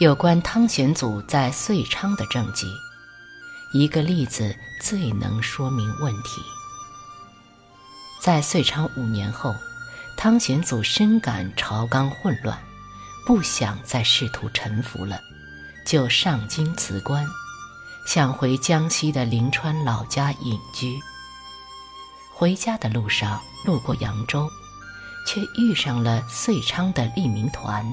有关汤显祖在遂昌的政绩，一个例子最能说明问题。在遂昌五年后，汤显祖深感朝纲混乱，不想再试图臣服了，就上京辞官，想回江西的临川老家隐居。回家的路上路过扬州，却遇上了遂昌的利民团，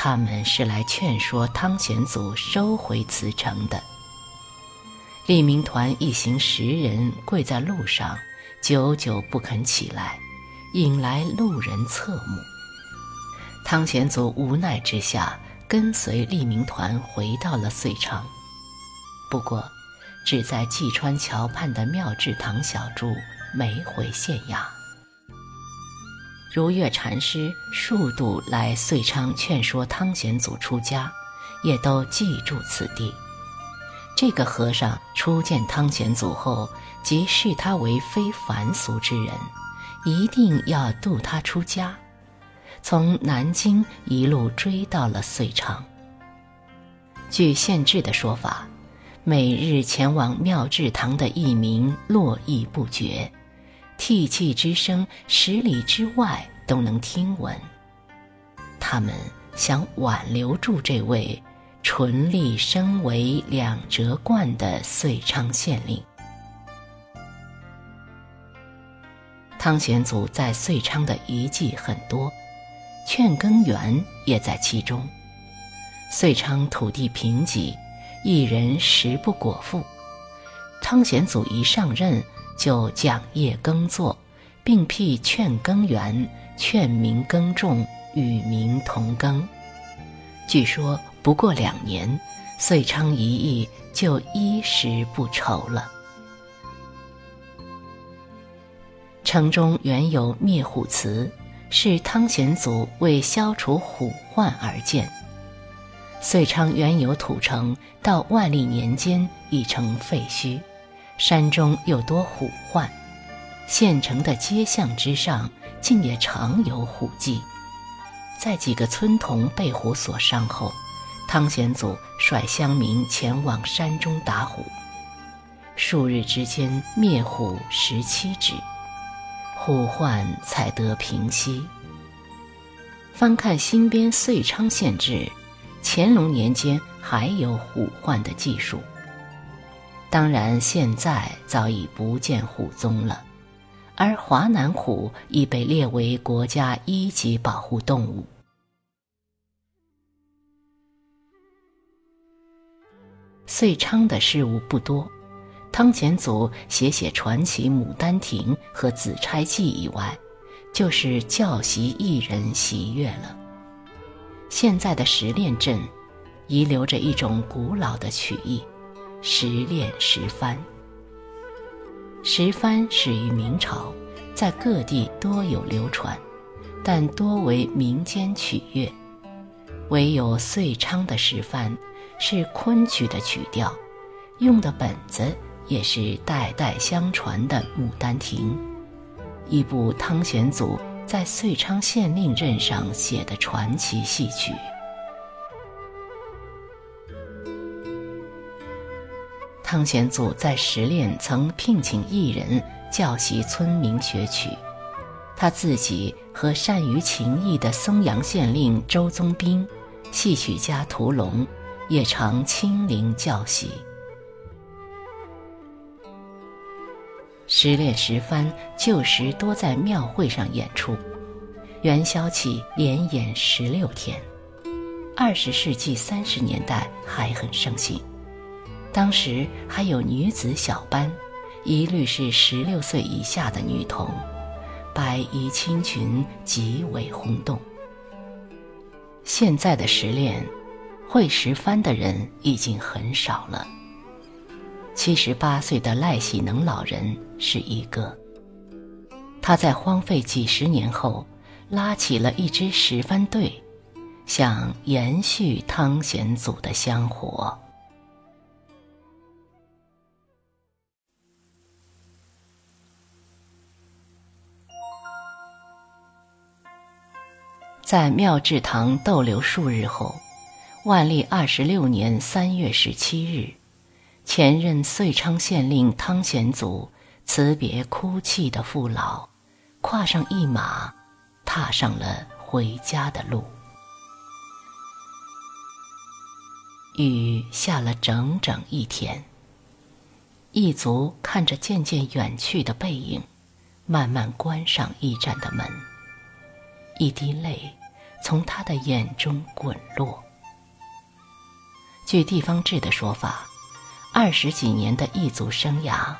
他们是来劝说汤显祖收回辞呈的。利民团一行十人跪在路上。久久不肯起来，引来路人侧目。汤显祖无奈之下，跟随利民团回到了遂昌。不过，只在济川桥畔的妙智堂小住，没回县衙。如月禅师数度来遂昌劝说汤显祖出家，也都记住此地。这个和尚初见汤显祖后，即视他为非凡俗之人，一定要度他出家。从南京一路追到了遂昌。据县志的说法，每日前往妙智堂的义民络绎不绝，涕泣之声十里之外都能听闻。他们想挽留住这位。纯利升为两折冠的遂昌县令，汤显祖在遂昌的遗迹很多，劝耕园也在其中。遂昌土地贫瘠，一人食不果腹。汤显祖一上任就讲业耕作，并辟劝耕园，劝民耕种，与民同耕。据说。不过两年，遂昌一役就衣食不愁了。城中原有灭虎祠，是汤显祖为消除虎患而建。遂昌原有土城，到万历年间已成废墟，山中又多虎患，县城的街巷之上竟也常有虎迹。在几个村童被虎所伤后。汤显祖率乡民前往山中打虎，数日之间灭虎十七只，虎患才得平息。翻看新编遂昌县志，乾隆年间还有虎患的记述。当然，现在早已不见虎踪了，而华南虎已被列为国家一级保护动物。遂昌的事物不多，汤显祖写写传奇《牡丹亭》和《紫钗记》以外，就是教习艺人习乐了。现在的石练镇，遗留着一种古老的曲艺——石练石幡。石幡始于明朝，在各地多有流传，但多为民间曲乐，唯有遂昌的石幡。是昆曲的曲调，用的本子也是代代相传的《牡丹亭》，一部汤显祖在遂昌县令任上写的传奇戏曲。汤显祖在石练曾聘请艺人教习村民学曲，他自己和善于琴艺的松阳县令周宗斌、戏曲家屠龙。也常亲临教习。时练时番旧时多在庙会上演出，元宵起连演十六天。二十世纪三十年代还很盛行，当时还有女子小班，一律是十六岁以下的女童，白衣青裙极为轰动。现在的时练。会石幡的人已经很少了。七十八岁的赖喜能老人是一个。他在荒废几十年后，拉起了一支石幡队，想延续汤显祖的香火。在妙智堂逗留数日后。万历二十六年三月十七日，前任遂昌县令汤显祖辞别哭泣的父老，跨上一马，踏上了回家的路。雨下了整整一天。一族看着渐渐远去的背影，慢慢关上驿站的门。一滴泪从他的眼中滚落。据地方志的说法，二十几年的异族生涯，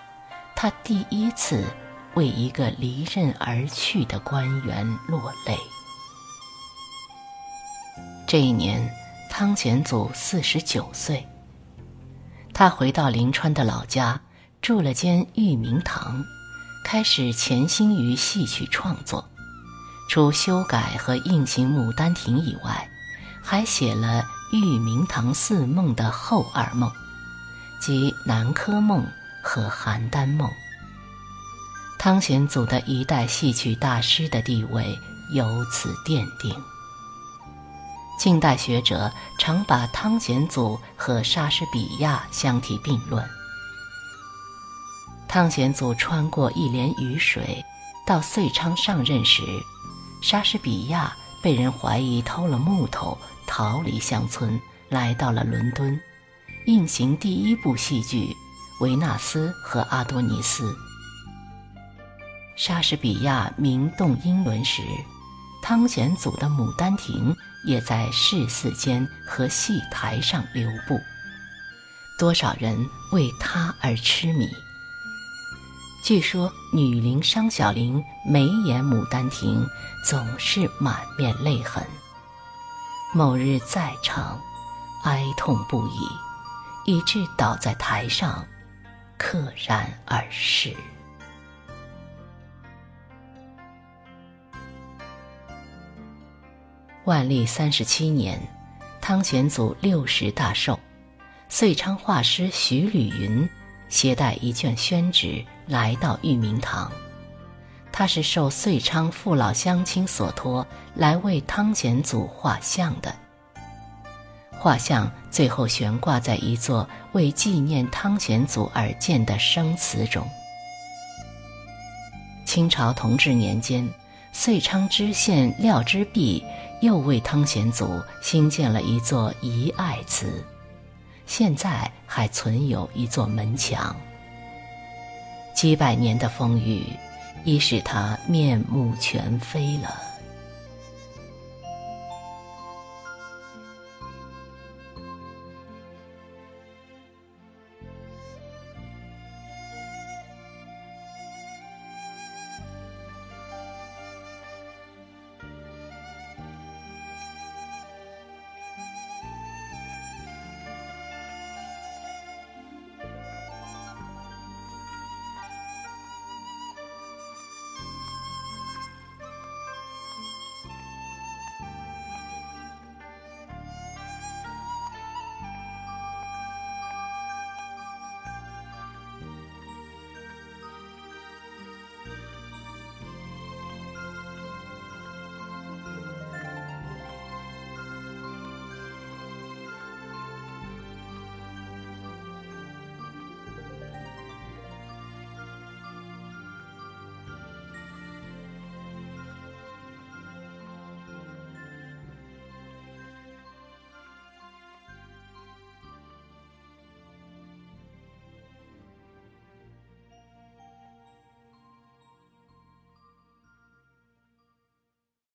他第一次为一个离任而去的官员落泪。这一年，汤显祖四十九岁。他回到临川的老家。住了间玉明堂，开始潜心于戏曲创作。除修改和印行《牡丹亭》以外，还写了玉明堂四梦的后二梦，即《南柯梦》和《邯郸梦》。汤显祖的一代戏曲大师的地位由此奠定。近代学者常把汤显祖和莎士比亚相提并论。汤显祖穿过一帘雨水，到遂昌上任时，莎士比亚被人怀疑偷了木头，逃离乡村，来到了伦敦，应行第一部戏剧《维纳斯和阿多尼斯》。莎士比亚名动英伦时，汤显祖的《牡丹亭》也在市寺间和戏台上流布，多少人为他而痴迷。据说女伶商小玲每演《牡丹亭》，总是满面泪痕。某日再唱，哀痛不已，以致倒在台上，溘然而逝。万历三十七年，汤显祖六十大寿，遂昌画师徐履云携带一卷宣纸。来到玉明堂，他是受遂昌父老乡亲所托来为汤显祖画像的。画像最后悬挂在一座为纪念汤显祖而建的生祠中。清朝同治年间，遂昌知县廖之弼又为汤显祖新建了一座遗爱祠，现在还存有一座门墙。几百年的风雨，已使他面目全非了。